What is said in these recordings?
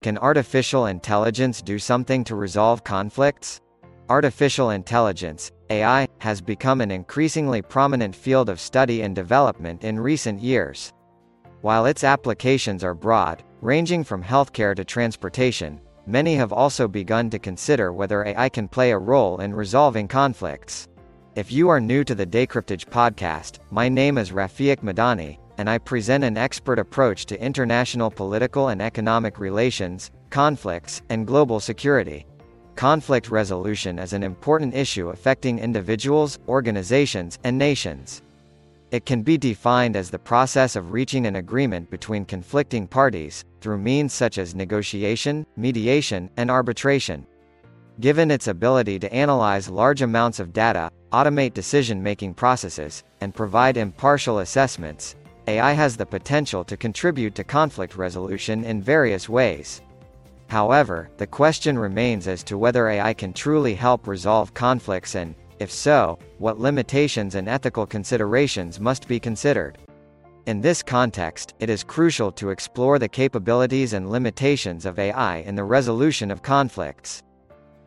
Can artificial intelligence do something to resolve conflicts? Artificial intelligence, AI, has become an increasingly prominent field of study and development in recent years. While its applications are broad, ranging from healthcare to transportation, many have also begun to consider whether AI can play a role in resolving conflicts. If you are new to the Decryptage podcast, my name is Rafiq Madani, and I present an expert approach to international political and economic relations, conflicts, and global security. Conflict resolution is an important issue affecting individuals, organizations, and nations. It can be defined as the process of reaching an agreement between conflicting parties, through means such as negotiation, mediation, and arbitration. Given its ability to analyze large amounts of data, automate decision-making processes, and provide impartial assessments, AI has the potential to contribute to conflict resolution in various ways. However, the question remains as to whether AI can truly help resolve conflicts and, if so, what limitations and ethical considerations must be considered. In this context, it is crucial to explore the capabilities and limitations of AI in the resolution of conflicts.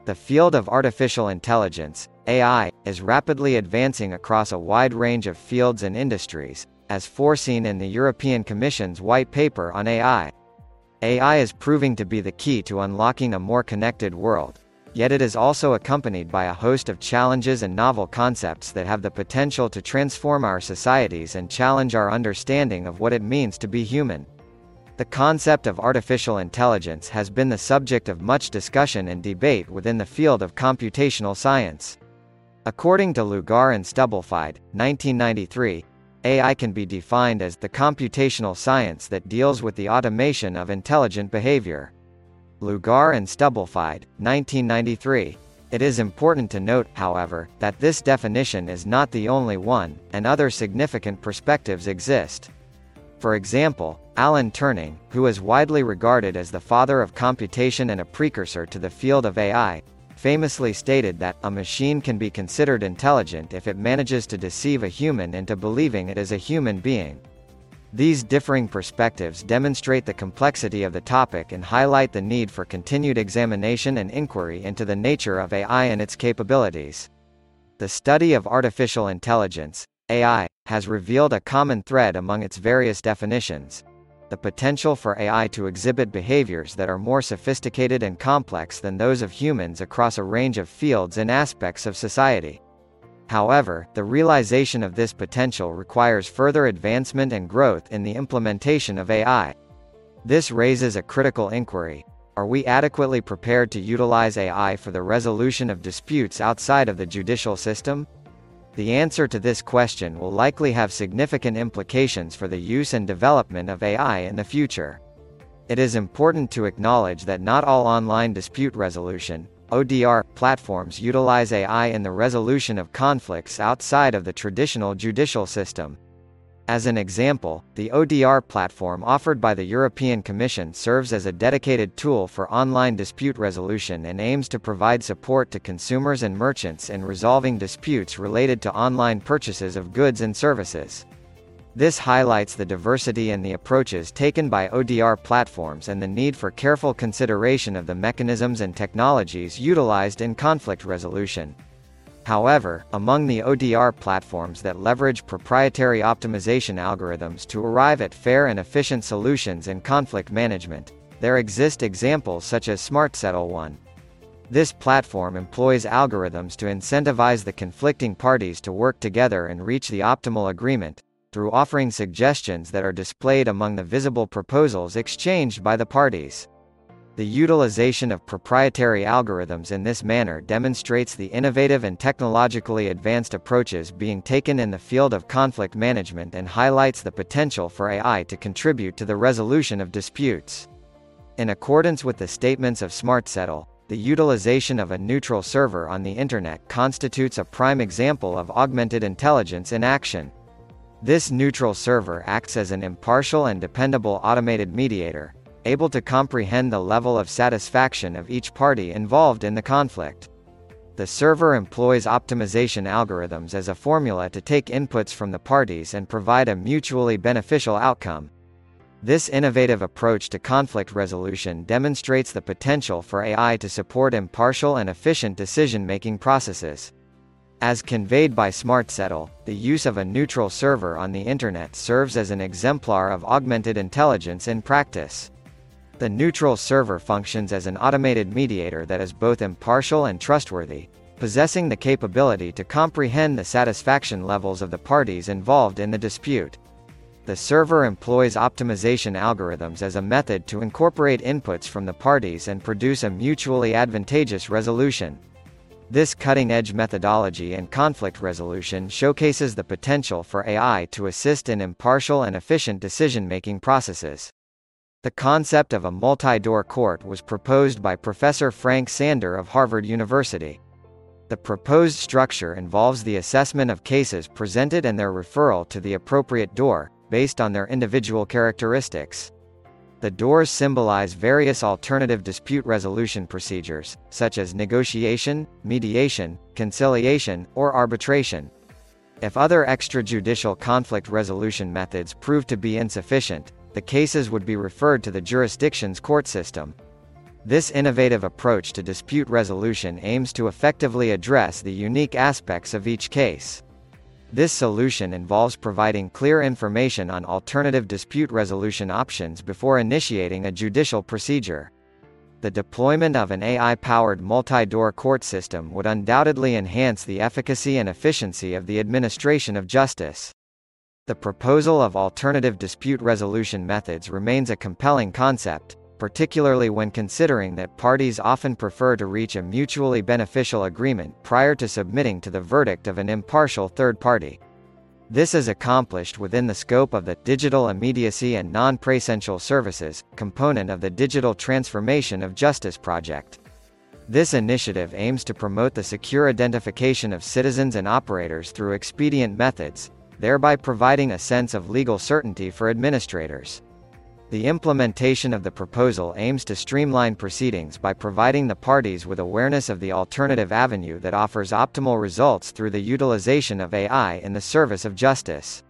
The field of artificial intelligence, AI, is rapidly advancing across a wide range of fields and industries, as foreseen in the European Commission's White Paper on AI. AI is proving to be the key to unlocking a more connected world. Yet it is also accompanied by a host of challenges and novel concepts that have the potential to transform our societies and challenge our understanding of what it means to be human. The concept of artificial intelligence has been the subject of much discussion and debate within the field of computational science. According to Luger and Stubblefield, 1993, AI can be defined as the computational science that deals with the automation of intelligent behavior. Luger and Stubblefield, 1993. It is important to note, however, that this definition is not the only one, and other significant perspectives exist. For example, Alan Turing, who is widely regarded as the father of computation and a precursor to the field of AI, famously stated that, a machine can be considered intelligent if it manages to deceive a human into believing it is a human being. These differing perspectives demonstrate the complexity of the topic and highlight the need for continued examination and inquiry into the nature of AI and its capabilities. The study of artificial intelligence, AI, has revealed a common thread among its various definitions the potential for AI to exhibit behaviors that are more sophisticated and complex than those of humans across a range of fields and aspects of society. However, the realization of this potential requires further advancement and growth in the implementation of AI. This raises a critical inquiry. Are we adequately prepared to utilize AI for the resolution of disputes outside of the judicial system? The answer to this question will likely have significant implications for the use and development of AI in the future. It is important to acknowledge that not all online dispute resolution ODR platforms utilize AI in the resolution of conflicts outside of the traditional judicial system. As an example, the ODR platform offered by the European Commission serves as a dedicated tool for online dispute resolution and aims to provide support to consumers and merchants in resolving disputes related to online purchases of goods and services. This highlights the diversity in the approaches taken by ODR platforms and the need for careful consideration of the mechanisms and technologies utilized in conflict resolution. However, among the ODR platforms that leverage proprietary optimization algorithms to arrive at fair and efficient solutions in conflict management, there exist examples such as SmartSettle1. This platform employs algorithms to incentivize the conflicting parties to work together and reach the optimal agreement, through offering suggestions that are displayed among the visible proposals exchanged by the parties. The utilization of proprietary algorithms in this manner demonstrates the innovative and technologically advanced approaches being taken in the field of conflict management and highlights the potential for AI to contribute to the resolution of disputes. In accordance with the statements of SmartSettle, the utilization of a neutral server on the Internet constitutes a prime example of augmented intelligence in action. This neutral server acts as an impartial and dependable automated mediator, able to comprehend the level of satisfaction of each party involved in the conflict. The server employs optimization algorithms as a formula to take inputs from the parties and provide a mutually beneficial outcome. This innovative approach to conflict resolution demonstrates the potential for AI to support impartial and efficient decision-making processes. As conveyed by SmartSettle, the use of a neutral server on the Internet serves as an exemplar of augmented intelligence in practice. The neutral server functions as an automated mediator that is both impartial and trustworthy, possessing the capability to comprehend the satisfaction levels of the parties involved in the dispute. The server employs optimization algorithms as a method to incorporate inputs from the parties and produce a mutually advantageous resolution. This cutting-edge methodology in conflict resolution showcases the potential for AI to assist in impartial and efficient decision-making processes. The concept of a multi-door court was proposed by Professor Frank Sander of Harvard University. The proposed structure involves the assessment of cases presented and their referral to the appropriate door, based on their individual characteristics. The doors symbolize various alternative dispute resolution procedures, such as negotiation, mediation, conciliation, or arbitration. If other extrajudicial conflict resolution methods prove to be insufficient, the cases would be referred to the jurisdiction's court system. This innovative approach to dispute resolution aims to effectively address the unique aspects of each case. This solution involves providing clear information on alternative dispute resolution options before initiating a judicial procedure. The deployment of an AI-powered multi-door court system would undoubtedly enhance the efficacy and efficiency of the administration of justice. The proposal of alternative dispute resolution methods remains a compelling concept, particularly when considering that parties often prefer to reach a mutually beneficial agreement prior to submitting to the verdict of an impartial third party. This is accomplished within the scope of the Digital Immediacy and Non-Presential Services component of the Digital Transformation of Justice project. This initiative aims to promote the secure identification of citizens and operators through expedient methods, thereby providing a sense of legal certainty for administrators. The implementation of the proposal aims to streamline proceedings by providing the parties with awareness of the alternative avenue that offers optimal results through the utilization of AI in the service of justice.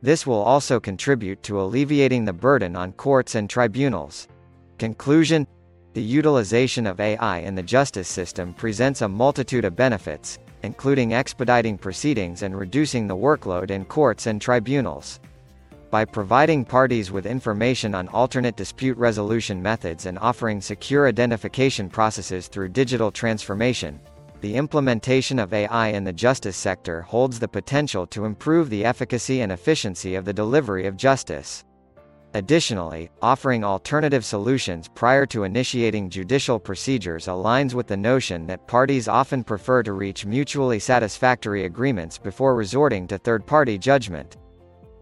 This will also contribute to alleviating the burden on courts and tribunals. Conclusion The utilization of AI in the justice system presents a multitude of benefits, including expediting proceedings and reducing the workload in courts and tribunals. By providing parties with information on alternate dispute resolution methods and offering secure identification processes through digital transformation, the implementation of AI in the justice sector holds the potential to improve the efficacy and efficiency of the delivery of justice. Additionally, offering alternative solutions prior to initiating judicial procedures aligns with the notion that parties often prefer to reach mutually satisfactory agreements before resorting to third-party judgment.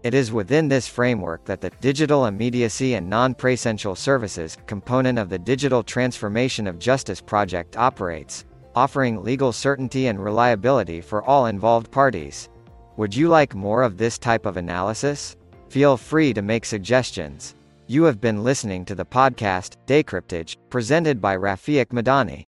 It is within this framework that the Digital Immediacy and Non-Presential Services component of the Digital Transformation of Justice project operates, offering legal certainty and reliability for all involved parties. Would you like more of this type of analysis? Feel free to make suggestions. You have been listening to the podcast, Decryptage, presented by Rafiq Madani.